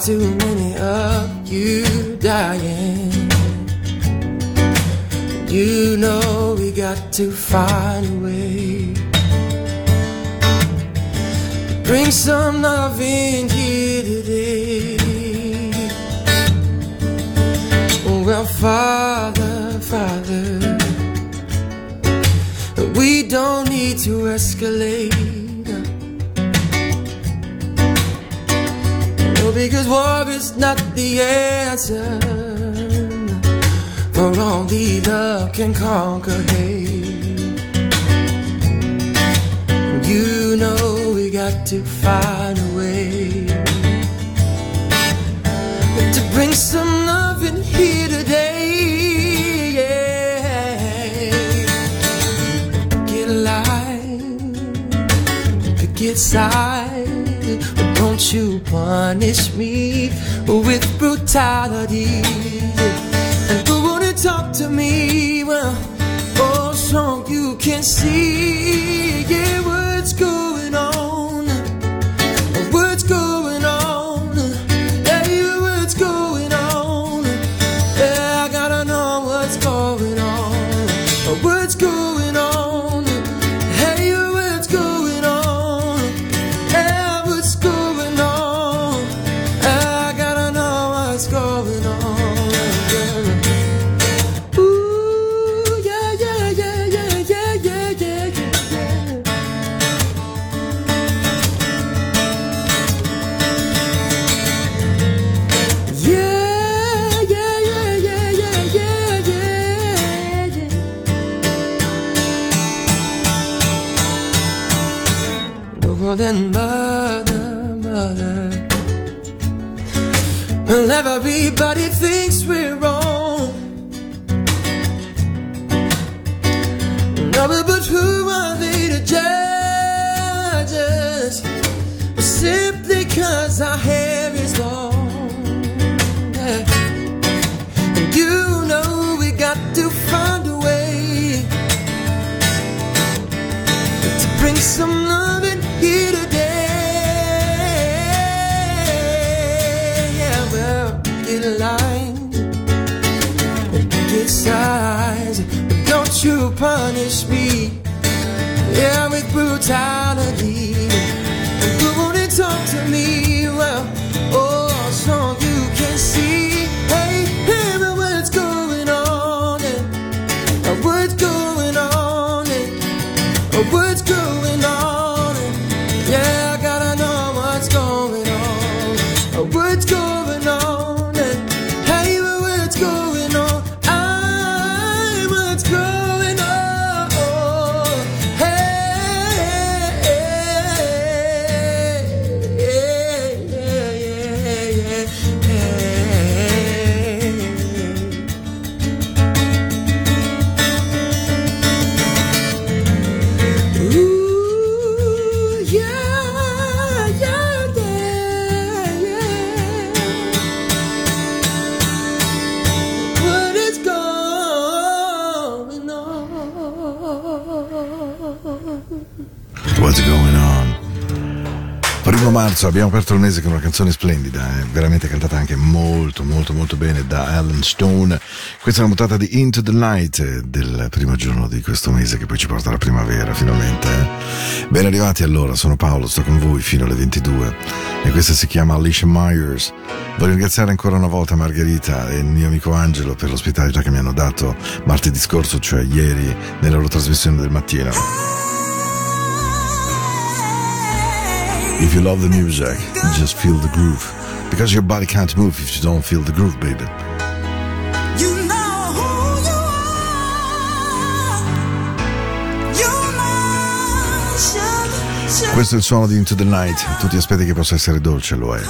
To. got to find a way to bring some love in here today. Yeah. Get alive, get side, but don't you punish me with brutality. And who wanna talk to me? Well, oh, so you can see. Yeah. but don't you punish me, yeah, with brutality. marzo abbiamo aperto il mese con una canzone splendida, eh? veramente cantata anche molto molto molto bene da Alan Stone. Questa è una mutata di Into the Night eh, del primo giorno di questo mese che poi ci porta alla primavera finalmente. Eh? Ben arrivati allora, sono Paolo, sto con voi fino alle 22 e questa si chiama Alicia Myers. Voglio ringraziare ancora una volta Margherita e il mio amico Angelo per l'ospitalità che mi hanno dato martedì scorso, cioè ieri, nella loro trasmissione del mattino. If you love the music, just feel the groove. Because your body can't move if you don't feel the groove, baby. Questo è il suono di Into the Night, tutti aspetti che possa essere dolce, lo è,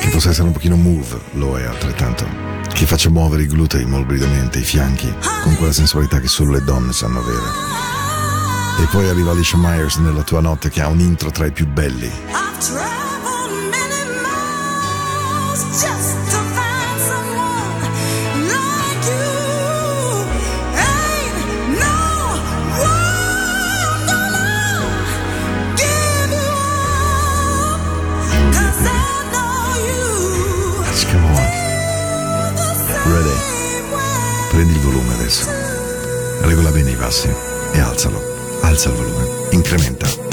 che possa essere un pochino move, lo è altrettanto, che faccia muovere i glutei morbidamente, i fianchi, con quella sensualità che solo le donne sanno avere. E poi arriva Alicia Myers nella tua notte che ha un intro tra i più belli. Prendi il volume adesso. Regola bene i bassi e alzalo. Alza il volume, incrementa.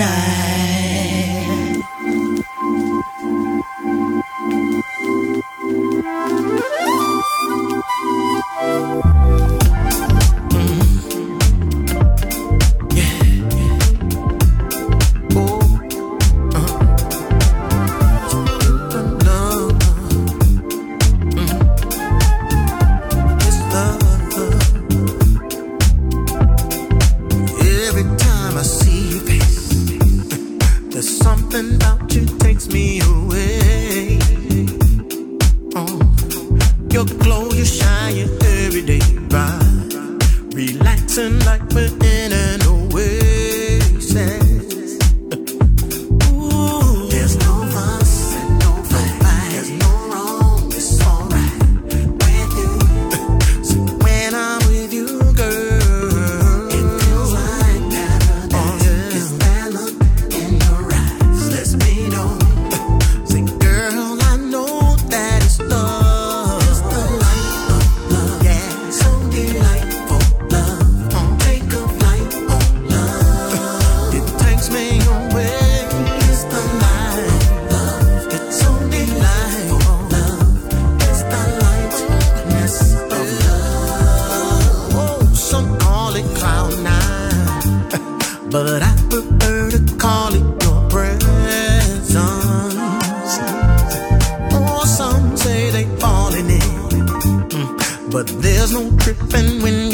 night. some call it cloud nine, but I prefer to call it your presence. Or some say they falling in, mm, but there's no tripping when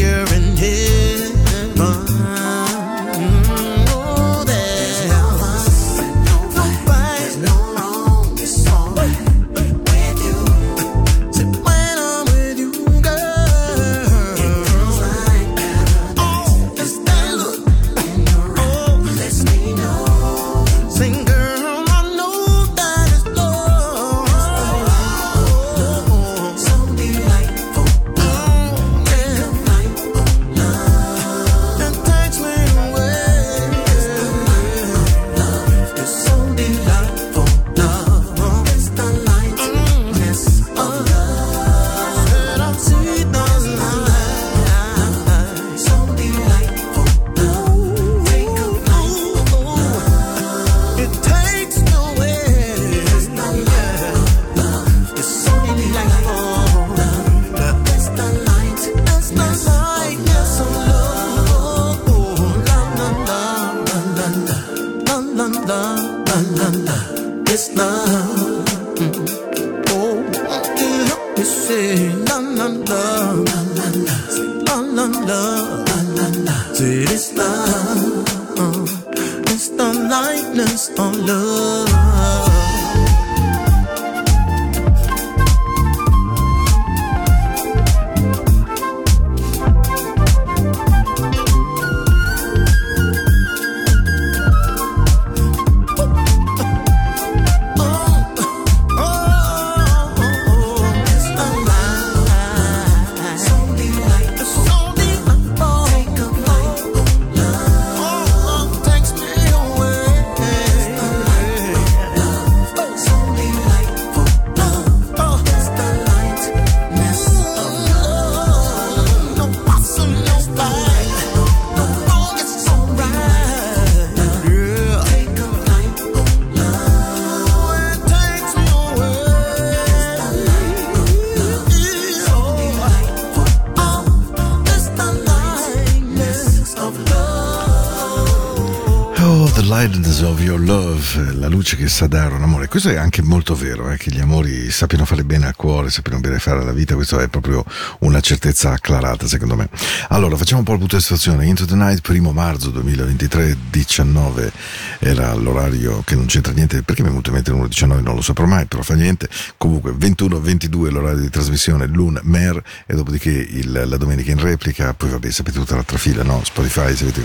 la luce che sa dare un amore. Questo è anche molto vero, eh, che gli amori sappiano fare bene al cuore, sappiano bene fare alla vita, questo è proprio una certezza acclarata secondo me. Allora, facciamo un po' il punto di situazione. Into the Night, primo marzo 2023, 19, era l'orario che non c'entra niente, perché mi è venuto in mente il numero 19, non lo saprò mai, però fa niente. Comunque, 21-22 l'orario di trasmissione, l'un mer, e dopodiché il- la domenica in replica, poi vabbè, sapete tutta l'altra fila, no? Spotify, se avete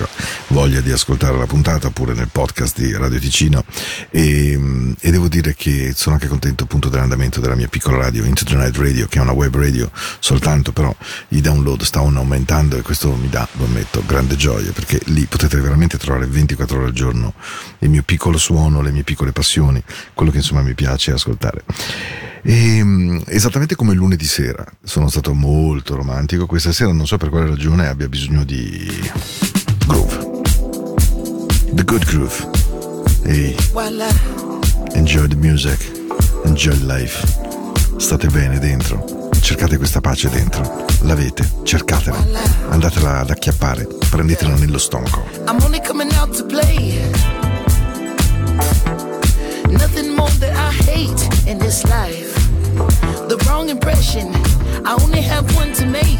voglia di ascoltare la puntata, oppure nel podcast di Radio Ticino e, mm, e devo dire che sono anche contento appunto dell'andamento della mia piccola radio Into the Night Radio che è una web radio soltanto però i download stavano aumentando e questo mi dà, lo ammetto, grande gioia perché lì potete veramente trovare 24 ore al giorno il mio piccolo suono, le mie piccole passioni, quello che insomma mi piace ascoltare. E, mm, esattamente come lunedì sera sono stato molto romantico, questa sera non so per quale ragione abbia bisogno di groove. The good groove. Ehi, enjoy the music, enjoy life. State bene dentro, cercate questa pace dentro. L'avete, cercatela, andatela ad acchiappare, prendetela nello stomaco. I'm only coming out to play. Nothing more that I hate in this life. The wrong impression, I only have one to make.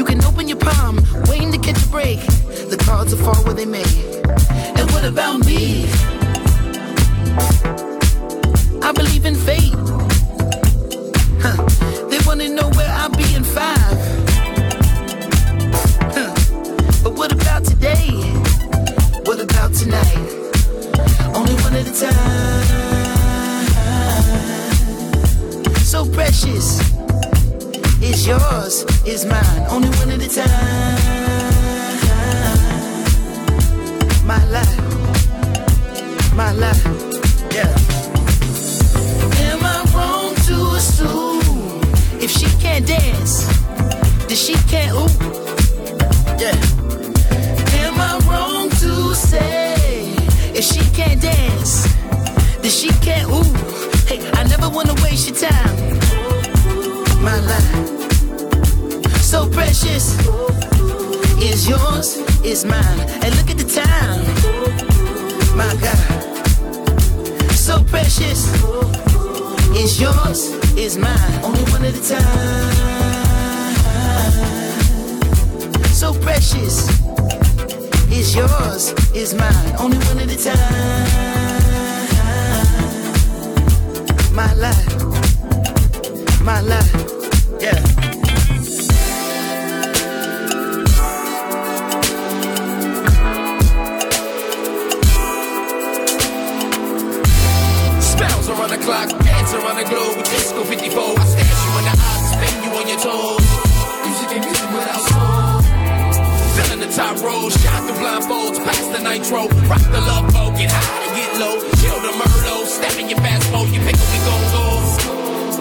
You can open your palm, waiting to catch a break. The cards will fall where they may. And what about me? I believe in fate. Huh. They wanna know where I'll be in five. Huh. But what about today? What about tonight? Only one at a time. So precious. It's yours, it's mine. Only one at a time. My life. My life. Yeah. Am I wrong to assume if she can't dance, then she can't ooh? Yeah. Am I wrong to say if she can't dance, then she can't ooh? Hey, I never wanna waste your time. My life, so precious, is yours, is mine. And look at the time, my God, so precious, is yours, is mine. Only one at a time. So precious is yours, is mine. Only one at a time. My life, my life, yeah. Spells around the clock, dance around the globe disco 54. I stash you in the eyes, spin you on your toes. Music ain't music without soul. Filling the top row, shot the blindfolds, pass the nitro, rock the love boat, get high and get low, kill the Merlot, step in your fast mode, you pick up, we gon' go.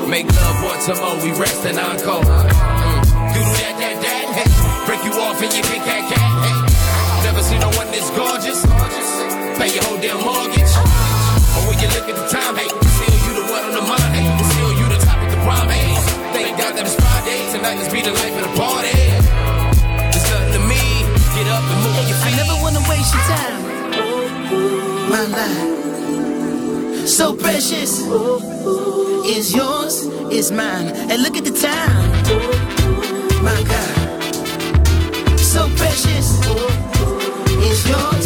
Make love once a more, we rest and encore. Mm. Do that, that, that, hey. Break you off and you kick cat, cat, hey. Never seen no one this gorgeous. Pay your whole damn mortgage. Or when you look at the time, hey, still you the one on the mind, hey, still you the top of the prime, hey. Thank God that it's Friday, tonight let's be the life of the party. It's nothing to me, get up and move your I never wanna waste your time. My life, so precious, is yours, is mine. And look at the time. My God, so precious, is yours,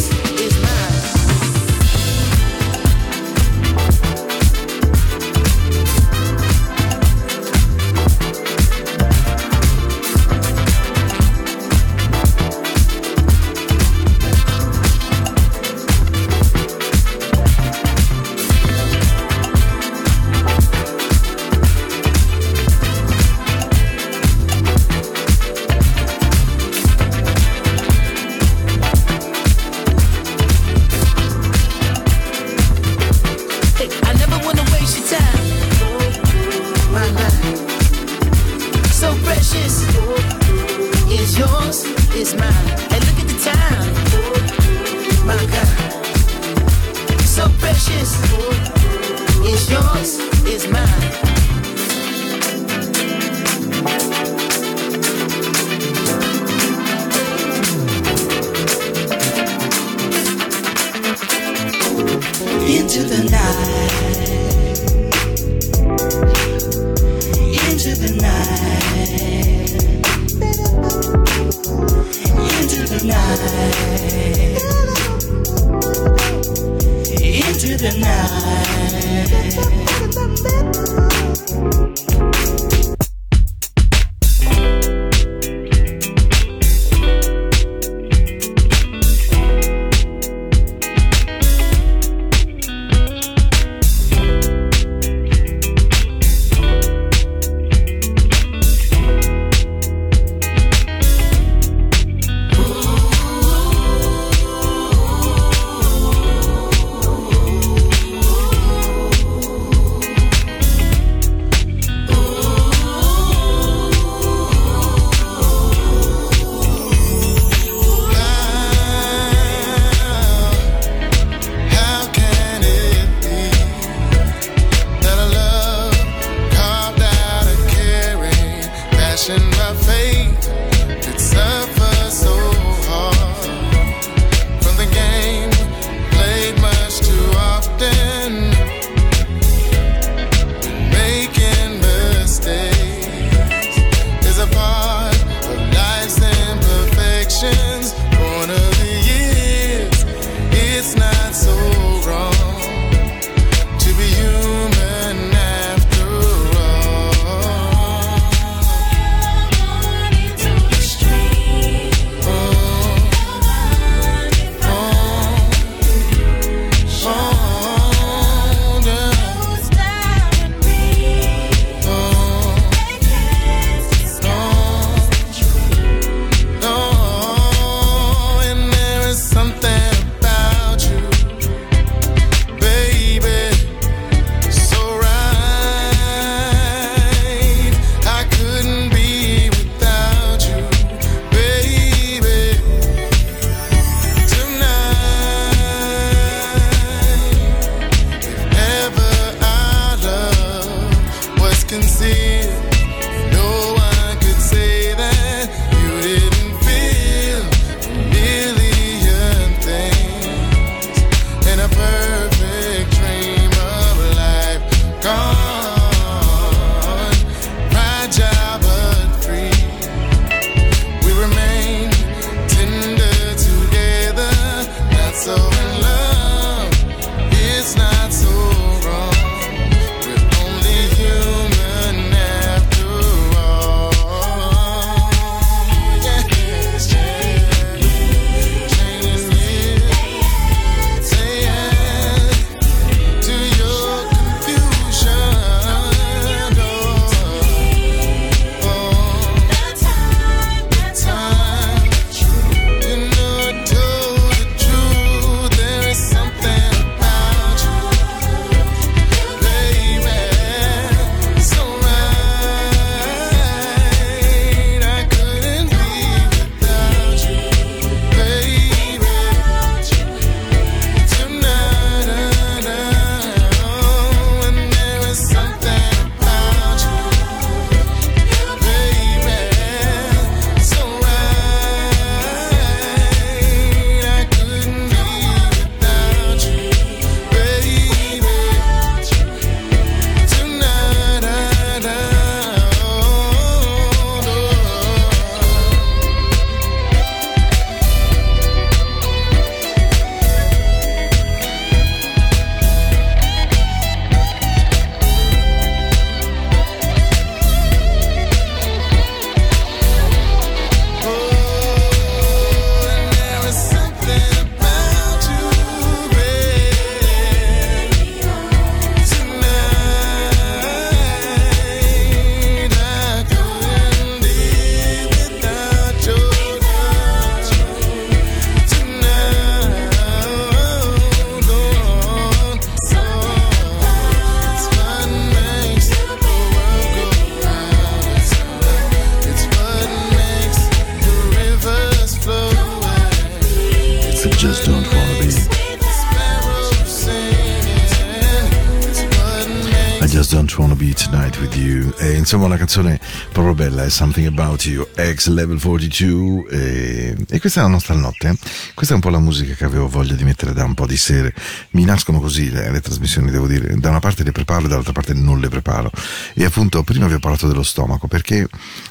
Something About You, ex Level 42. E, e questa è la nostra notte. eh. Questa è un po' la musica che avevo voglia di mettere da un po' di sere. Mi nascono così le, le trasmissioni, devo dire. Da una parte le preparo, dall'altra parte non le preparo. E appunto, prima vi ho parlato dello stomaco, perché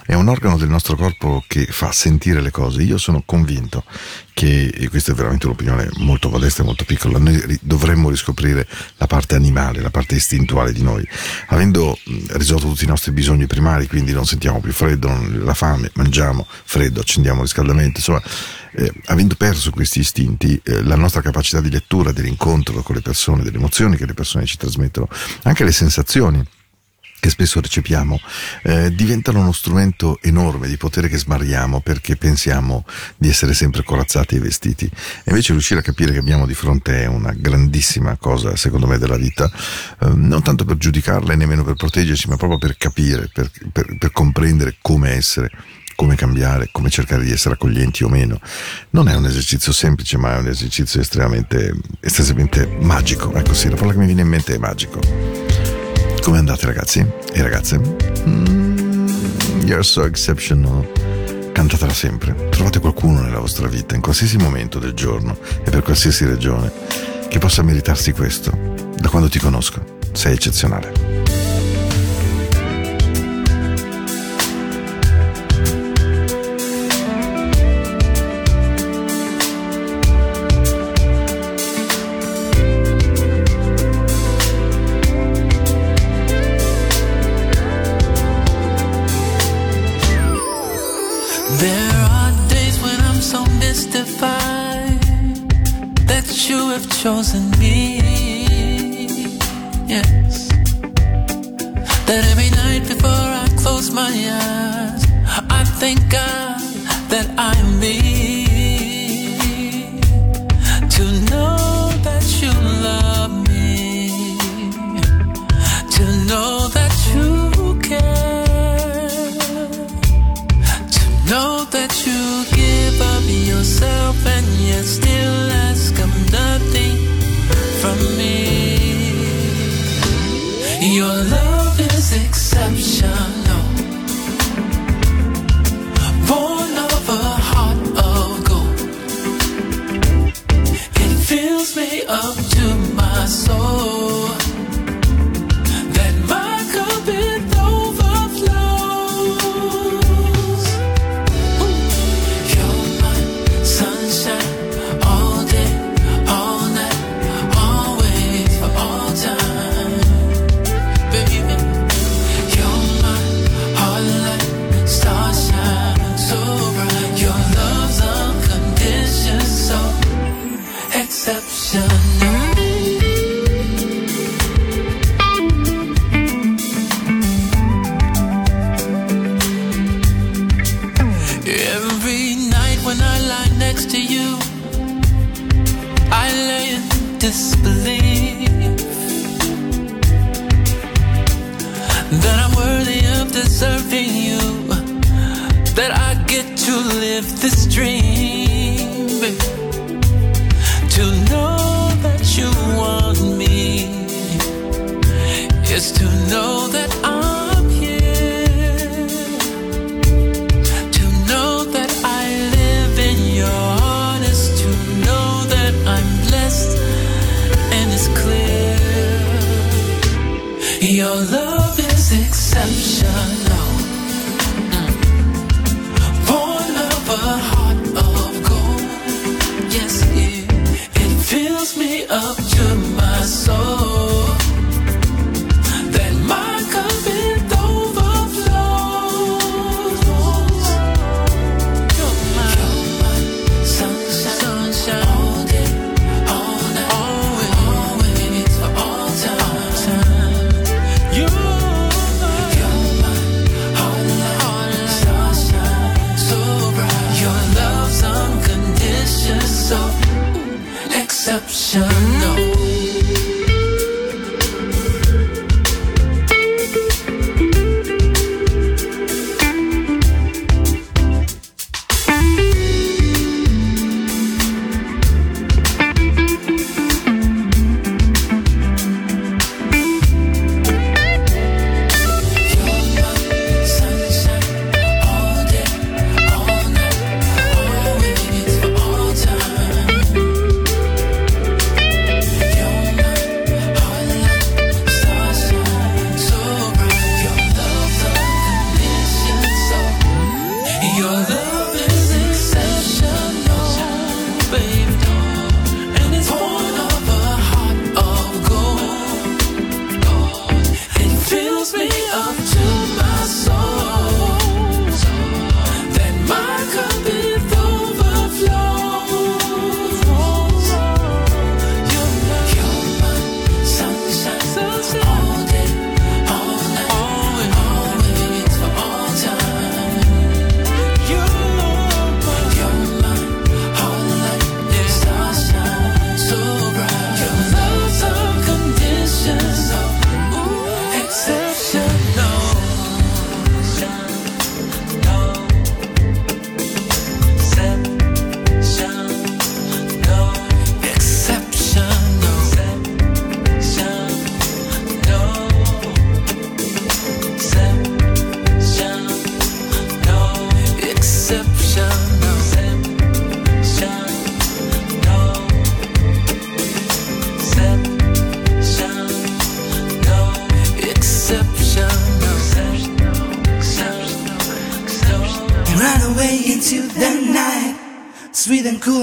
è un organo del nostro corpo che fa sentire le cose. Io sono convinto che, e questa è veramente un'opinione molto modesta e molto piccola, noi dovremmo riscoprire parte animale, la parte istintuale di noi. Avendo risolto tutti i nostri bisogni primari, quindi non sentiamo più freddo, la fame, mangiamo freddo, accendiamo il riscaldamento, insomma, eh, avendo perso questi istinti, eh, la nostra capacità di lettura, dell'incontro con le persone, delle emozioni che le persone ci trasmettono, anche le sensazioni che spesso recepiamo, eh, diventano uno strumento enorme di potere che smarriamo perché pensiamo di essere sempre corazzati e vestiti. E invece riuscire a capire che abbiamo di fronte è una grandissima cosa, secondo me, della vita, eh, non tanto per giudicarla e nemmeno per proteggerci, ma proprio per capire, per, per- per comprendere come essere come cambiare, come cercare di essere accoglienti o meno. Non è un esercizio semplice, ma è un esercizio estremamente, estremamente magico. Ecco sì, la parola che mi viene in mente è magico. Come andate ragazzi e ragazze? Mm, you're so exceptional. Cantatela sempre. Trovate qualcuno nella vostra vita, in qualsiasi momento del giorno e per qualsiasi regione, che possa meritarsi questo. Da quando ti conosco, sei eccezionale. of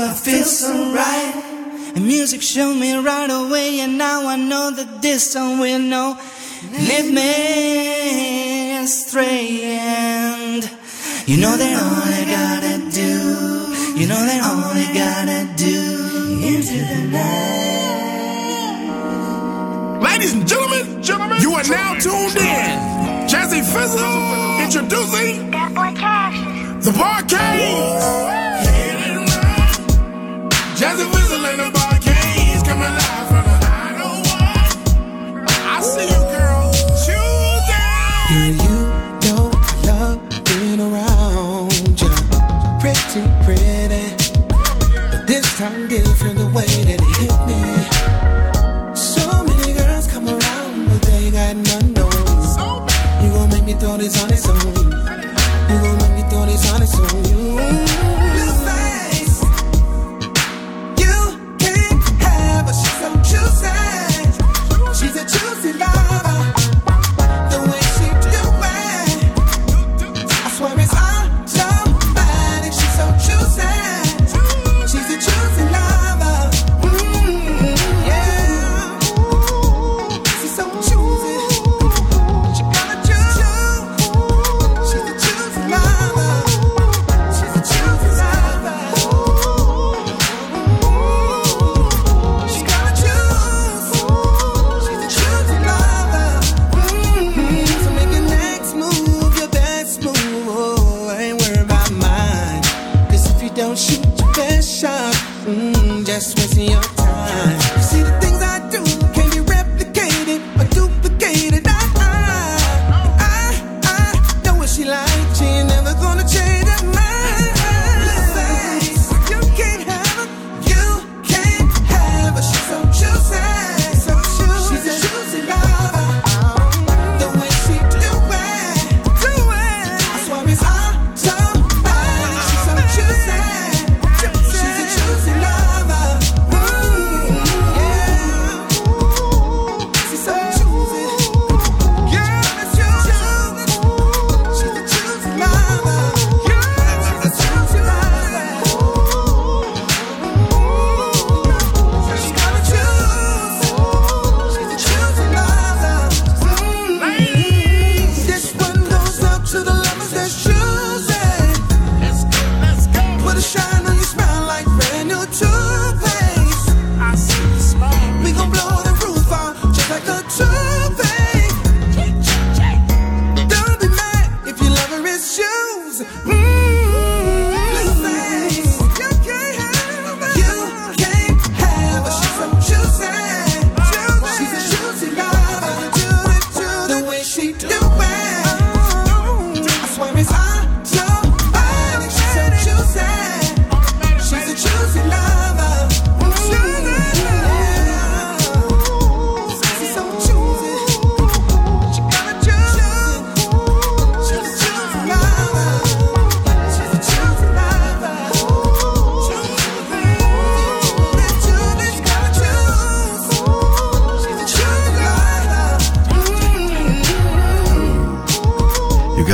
I feel so right. And music showed me right away, and now I know that this song will know. Lead me astray, and you know that all I gotta do, you know that all I gotta do into the night. Ladies and gentlemen, gentlemen, you are now tuned in. Jazzy Fizzle introducing the Barcades. thought it's on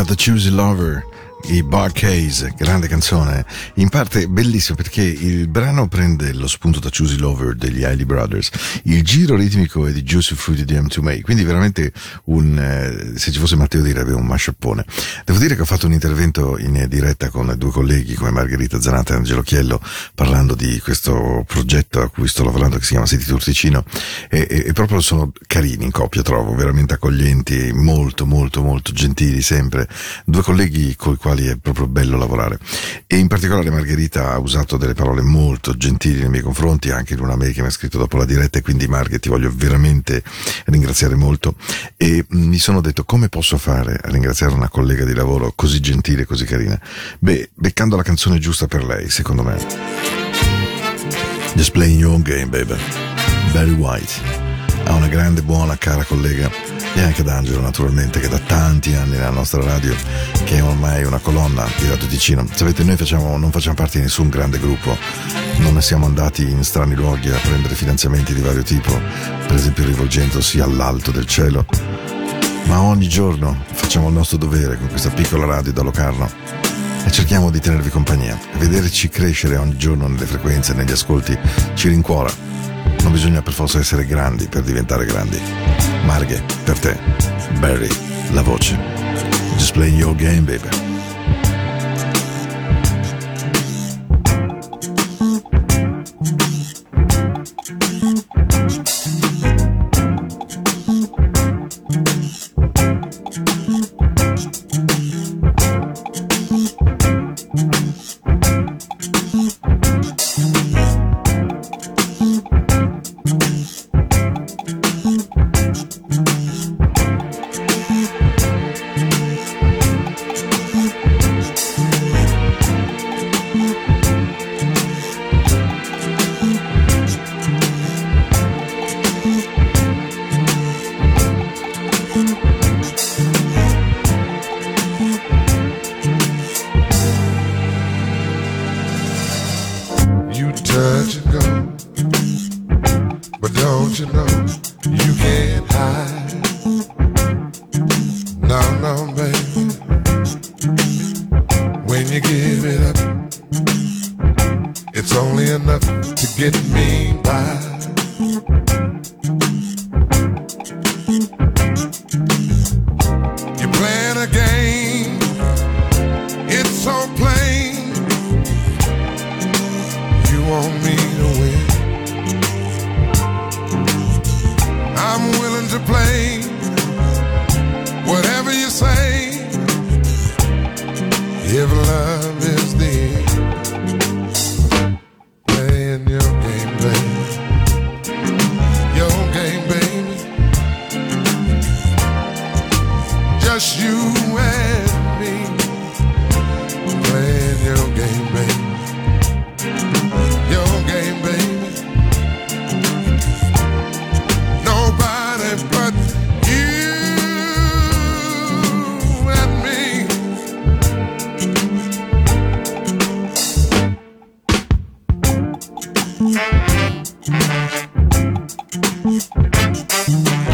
the Choosy Lover, i Bar Case, grande canzone, in parte bellissimo perché il brano prende lo spunto da Choosy Lover degli Hailey Brothers, il giro ritmico è di Juicy Fruity di M2May, quindi veramente un, eh, se ci fosse Matteo direbbe un mashuppone. Devo dire che ho fatto un intervento in diretta con due colleghi come Margherita Zanata e Angelo Chiello parlando di questo progetto a cui sto lavorando che si chiama City Tour Ticino e, e- e proprio sono carini in coppia, trovo, veramente accoglienti, molto molto molto gentili sempre, due colleghi con i quali è proprio bello lavorare. E in particolare Margherita ha usato delle parole molto gentili nei miei confronti anche in una mail che mi ha scritto dopo la diretta e quindi Marghe ti voglio veramente ringraziare molto. E mh, mi sono detto come posso fare a ringraziare una collega di lavoro così gentile e così carina? Beh beccando la canzone giusta per lei secondo me. Just playing your own game baby. Barry White a una grande, buona, cara collega e anche ad Angelo naturalmente che da tanti anni nella nostra radio che è ormai una colonna di Radio Ticino. Sapete noi facciamo, non facciamo parte di nessun grande gruppo. Non ne siamo andati in strani luoghi a prendere finanziamenti di vario tipo per esempio rivolgendosi all'alto del cielo. Ma ogni giorno facciamo il nostro dovere con questa piccola radio da Locarno e cerchiamo di tenervi compagnia. Vederci crescere ogni giorno nelle frequenze negli ascolti ci rincuora. Non bisogna per forza essere grandi per diventare grandi. Marghe, per te. Barry, la voce. Just playing your game, baby. Thank Thank you.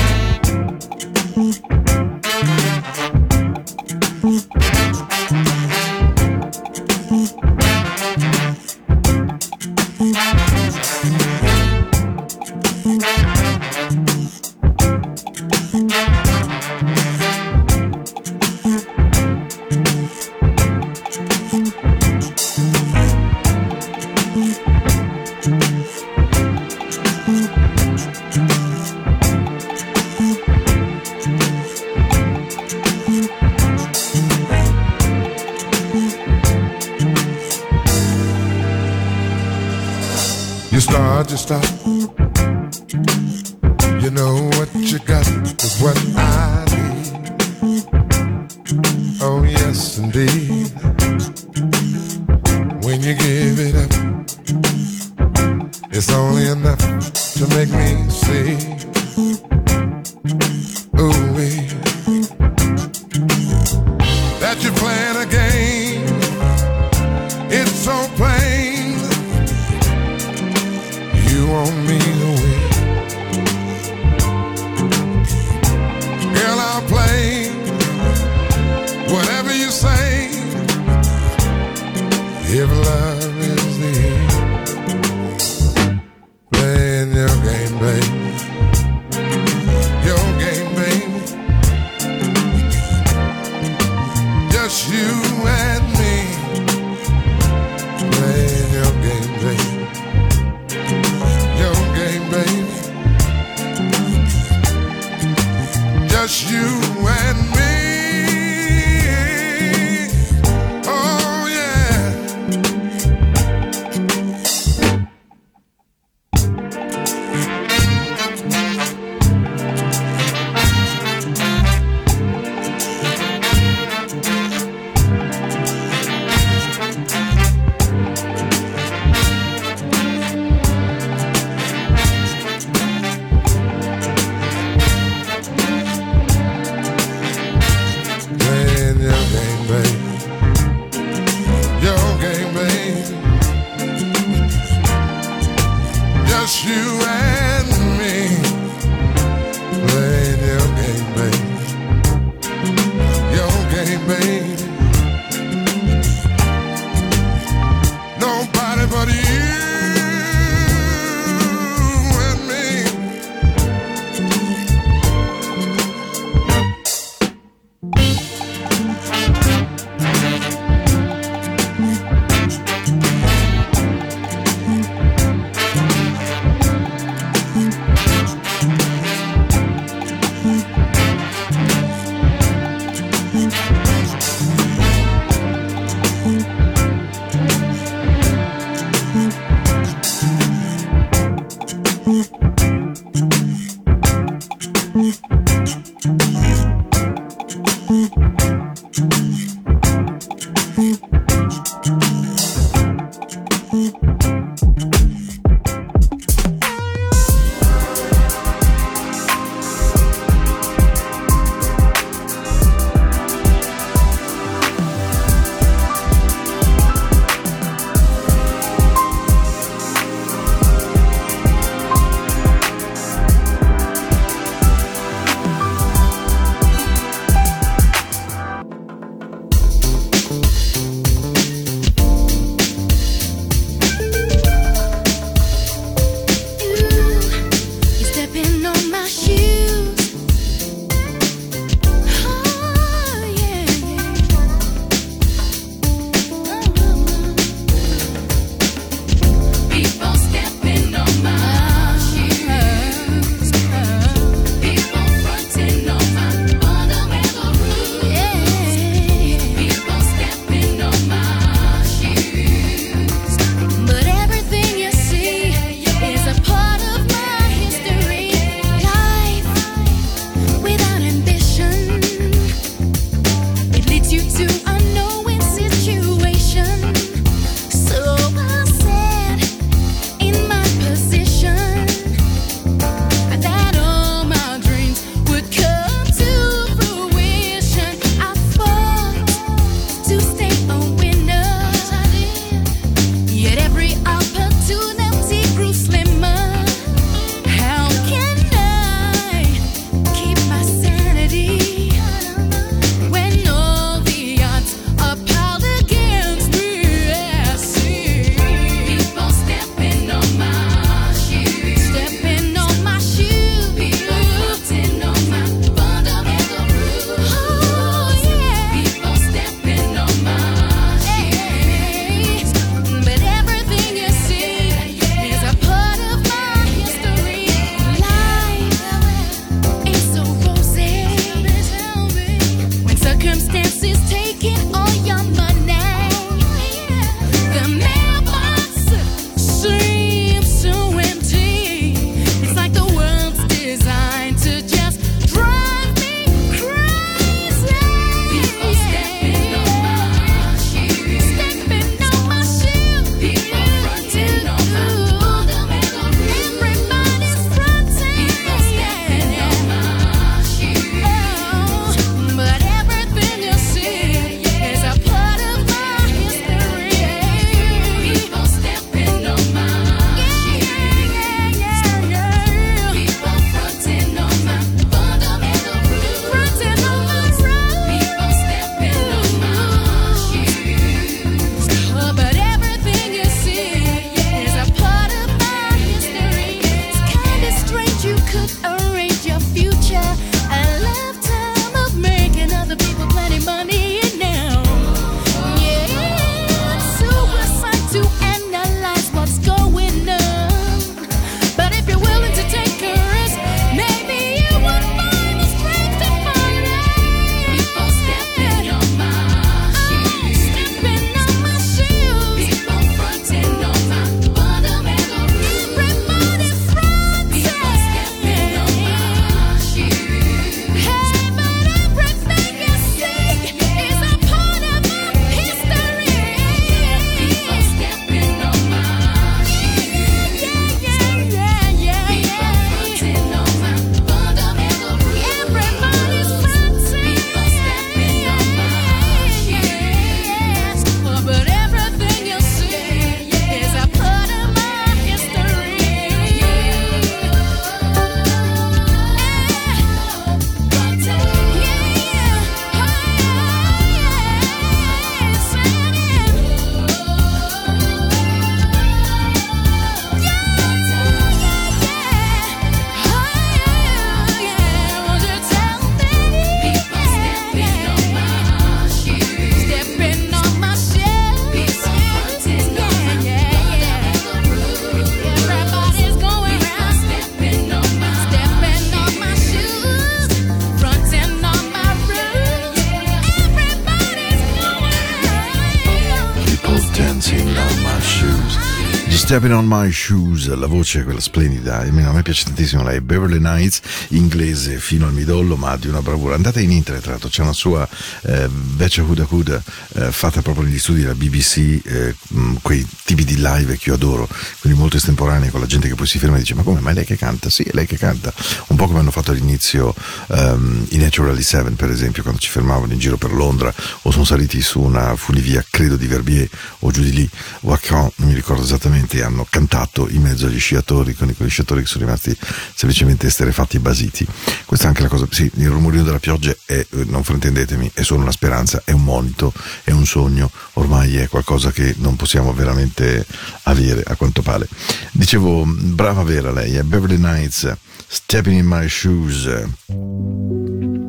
Stepping on My Shoes, la voce è quella splendida, a me, piace tantissimo lei, Beverly Knights, inglese fino al midollo, ma di una bravura. Andate in internet, tra l'altro, c'è una sua eh, Vecchia Huda Huda eh, fatta proprio negli studi della BBC, eh, mh, quei tipi di live che io adoro, quindi molto estemporanei con la gente che poi si ferma e dice ma come, ma è lei che canta? Sì, è lei che canta. Un po' come hanno fatto all'inizio ehm, i Naturally Seven, per esempio, quando ci fermavano in giro per Londra o sono saliti su una funivia, credo di Verbier o giù di lì, o non mi ricordo esattamente, hanno cantato in mezzo agli sciatori, con quegli sciatori che sono rimasti semplicemente esterefatti e basiti. Questa è anche la cosa, sì, il rumorino della pioggia è, eh, non fraintendetemi, è solo una speranza, è un monito, è un sogno, ormai è qualcosa che non possiamo veramente avere a quanto pare. Dicevo, brava vera lei, è Beverly Knights, Stepping in My Shoes.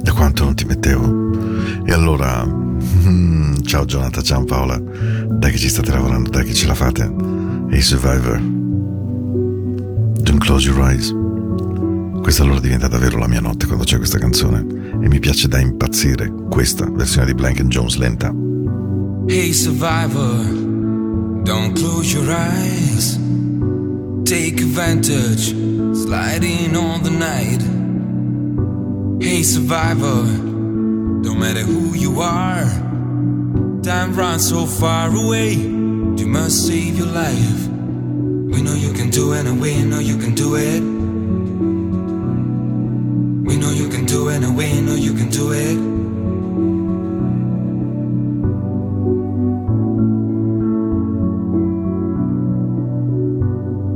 Da quanto non ti mettevo? E allora, ciao Jonathan, ciao Paola, dai che ci state lavorando, dai che ce la fate. Hey Survivor, don't close your eyes. Questa allora diventa davvero la mia notte quando c'è questa canzone e mi piace da impazzire questa versione di Blank Jones lenta. Hey survivor, don't close your eyes. Take advantage, sliding on the night. Hey survivor, don't matter who you are. Time runs so far away, you must save your life. We know you can do it, and we know you can do it. We know you can do it, and we know you can do it.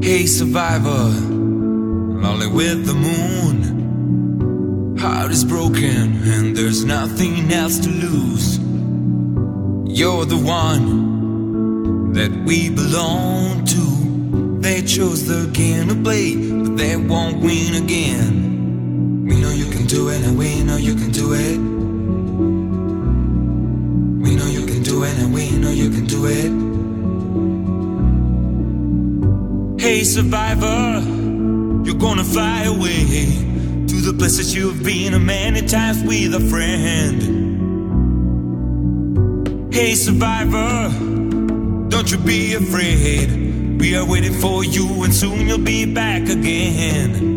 Hey survivor, lonely with the moon. Heart is broken and there's nothing else to lose. You're the one that we belong to. They chose the game to play, but they won't win again. We know you can do it and we know you can do it. We know you can do it and we know you can do it. Hey survivor, you're gonna fly away to the places you've been many times with a friend. Hey survivor, don't you be afraid. We are waiting for you and soon you'll be back again.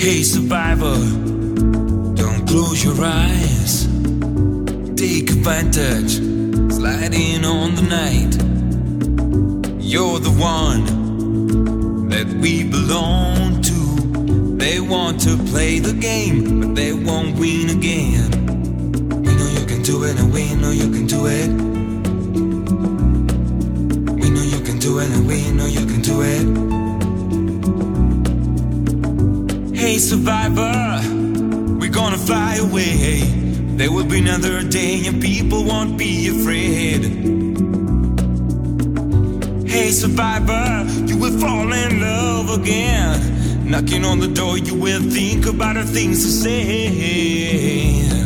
Hey survivor, don't close your eyes. Take advantage, sliding on the night. You're the one that we belong to. They want to play the game, but they won't win again. We know you can do it, and we know you can do it. We know you can do it, and we know you can do it. Hey survivor, we're gonna fly away. There will be another day and people won't be afraid. Hey survivor, you will fall in love again. Knocking on the door, you will think about the things to say.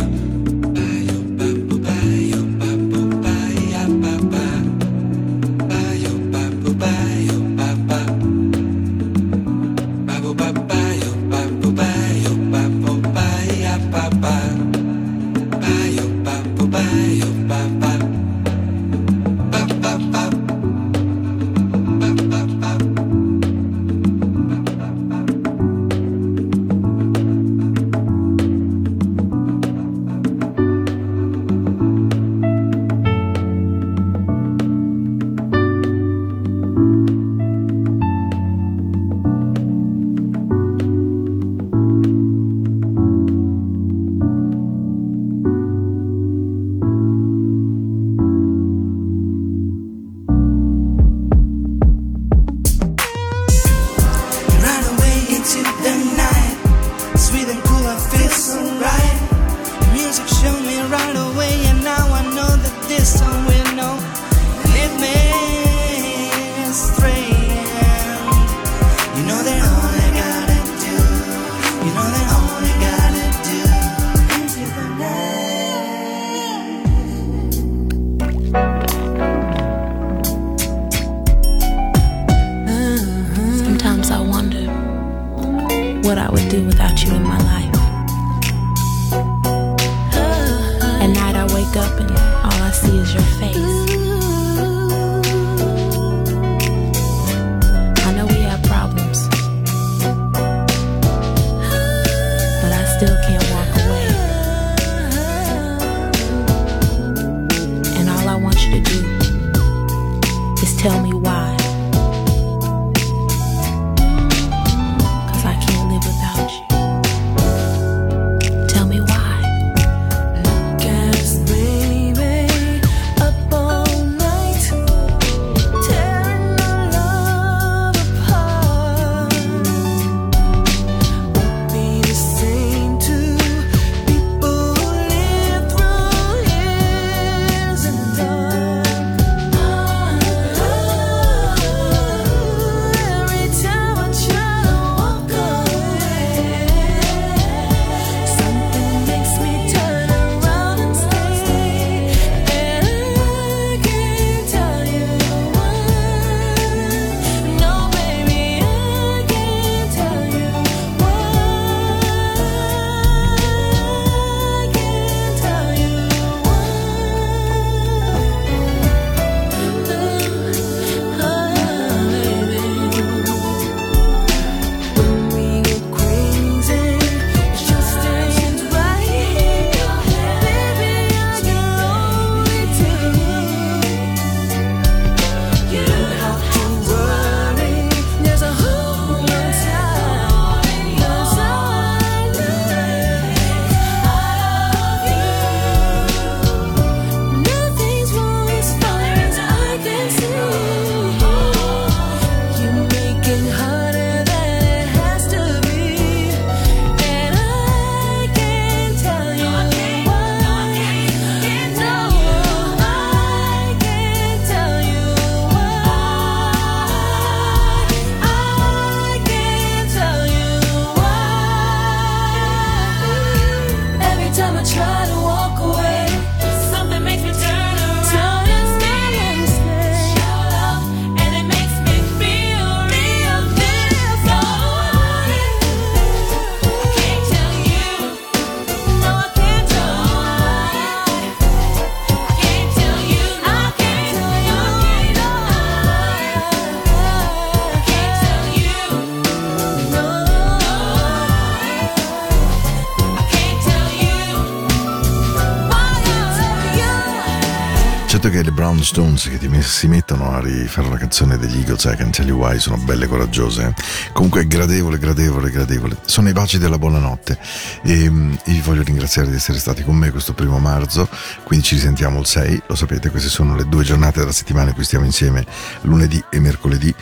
Brown Stones che si mettono a rifare una canzone degli Eagles, I Can Tell You Why, sono belle coraggiose. eh. Comunque gradevole, gradevole, gradevole. Sono i baci della buonanotte. E, e vi voglio ringraziare di essere stati con me questo primo marzo, quindi ci risentiamo il 6, lo sapete, queste sono le due giornate della settimana in cui stiamo insieme, lunedì e mercoledì.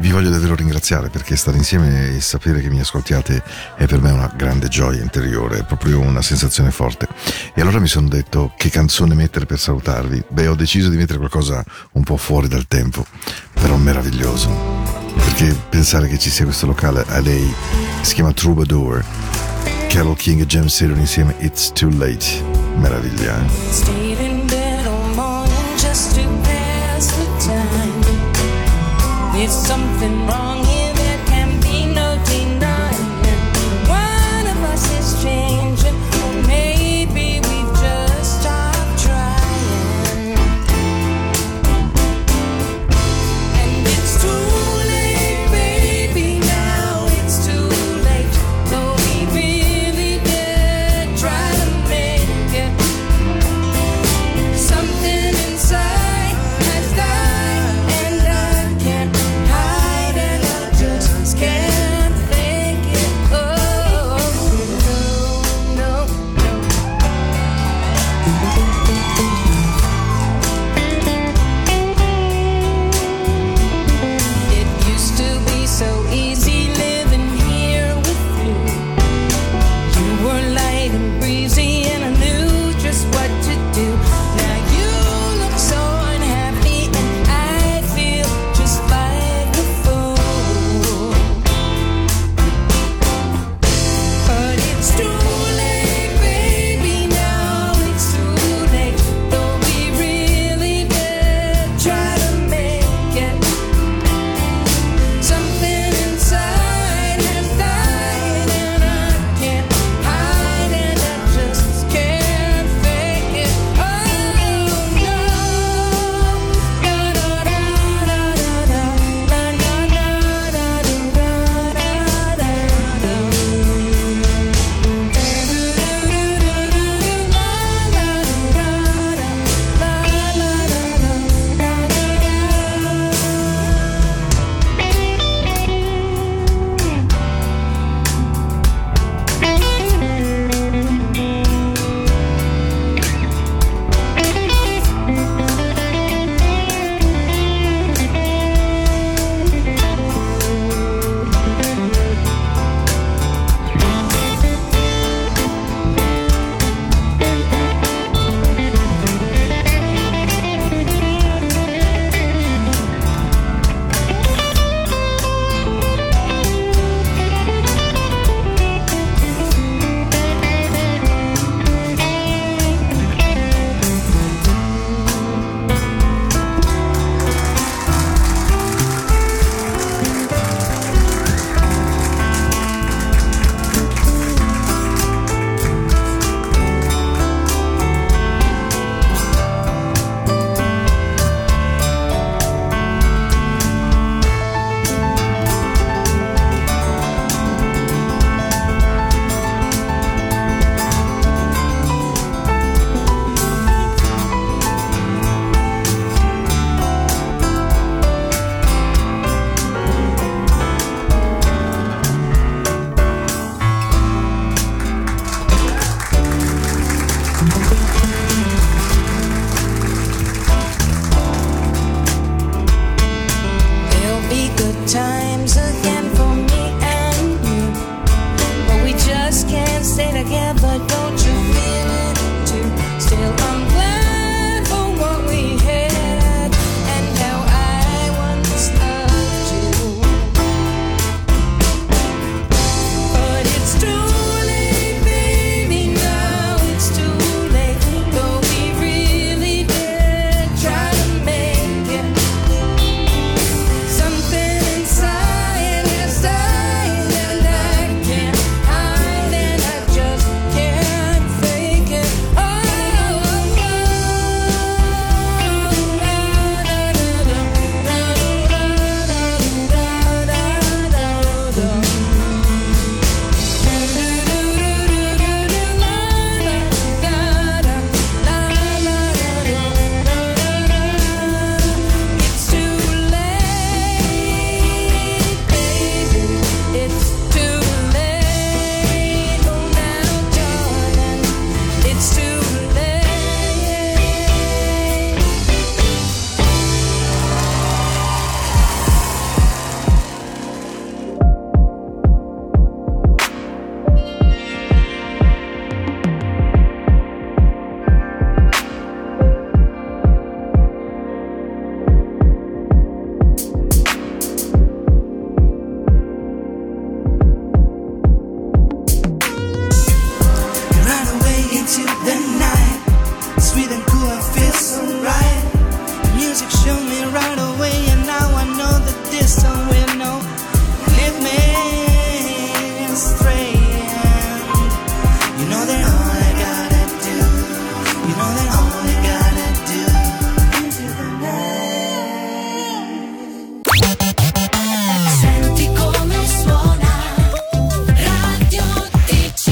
Vi voglio davvero ringraziare perché stare insieme e sapere che mi ascoltiate è per me una grande gioia interiore, è proprio una sensazione forte. E allora mi sono detto che canzone mettere per salutarvi. Beh, ho deciso di mettere qualcosa un po' fuori dal tempo, però meraviglioso. Perché pensare che ci sia questo locale a lei, si chiama Troubadour, Carol King e James Taylor insieme, It's Too Late. Meraviglia, eh? It's something wrong.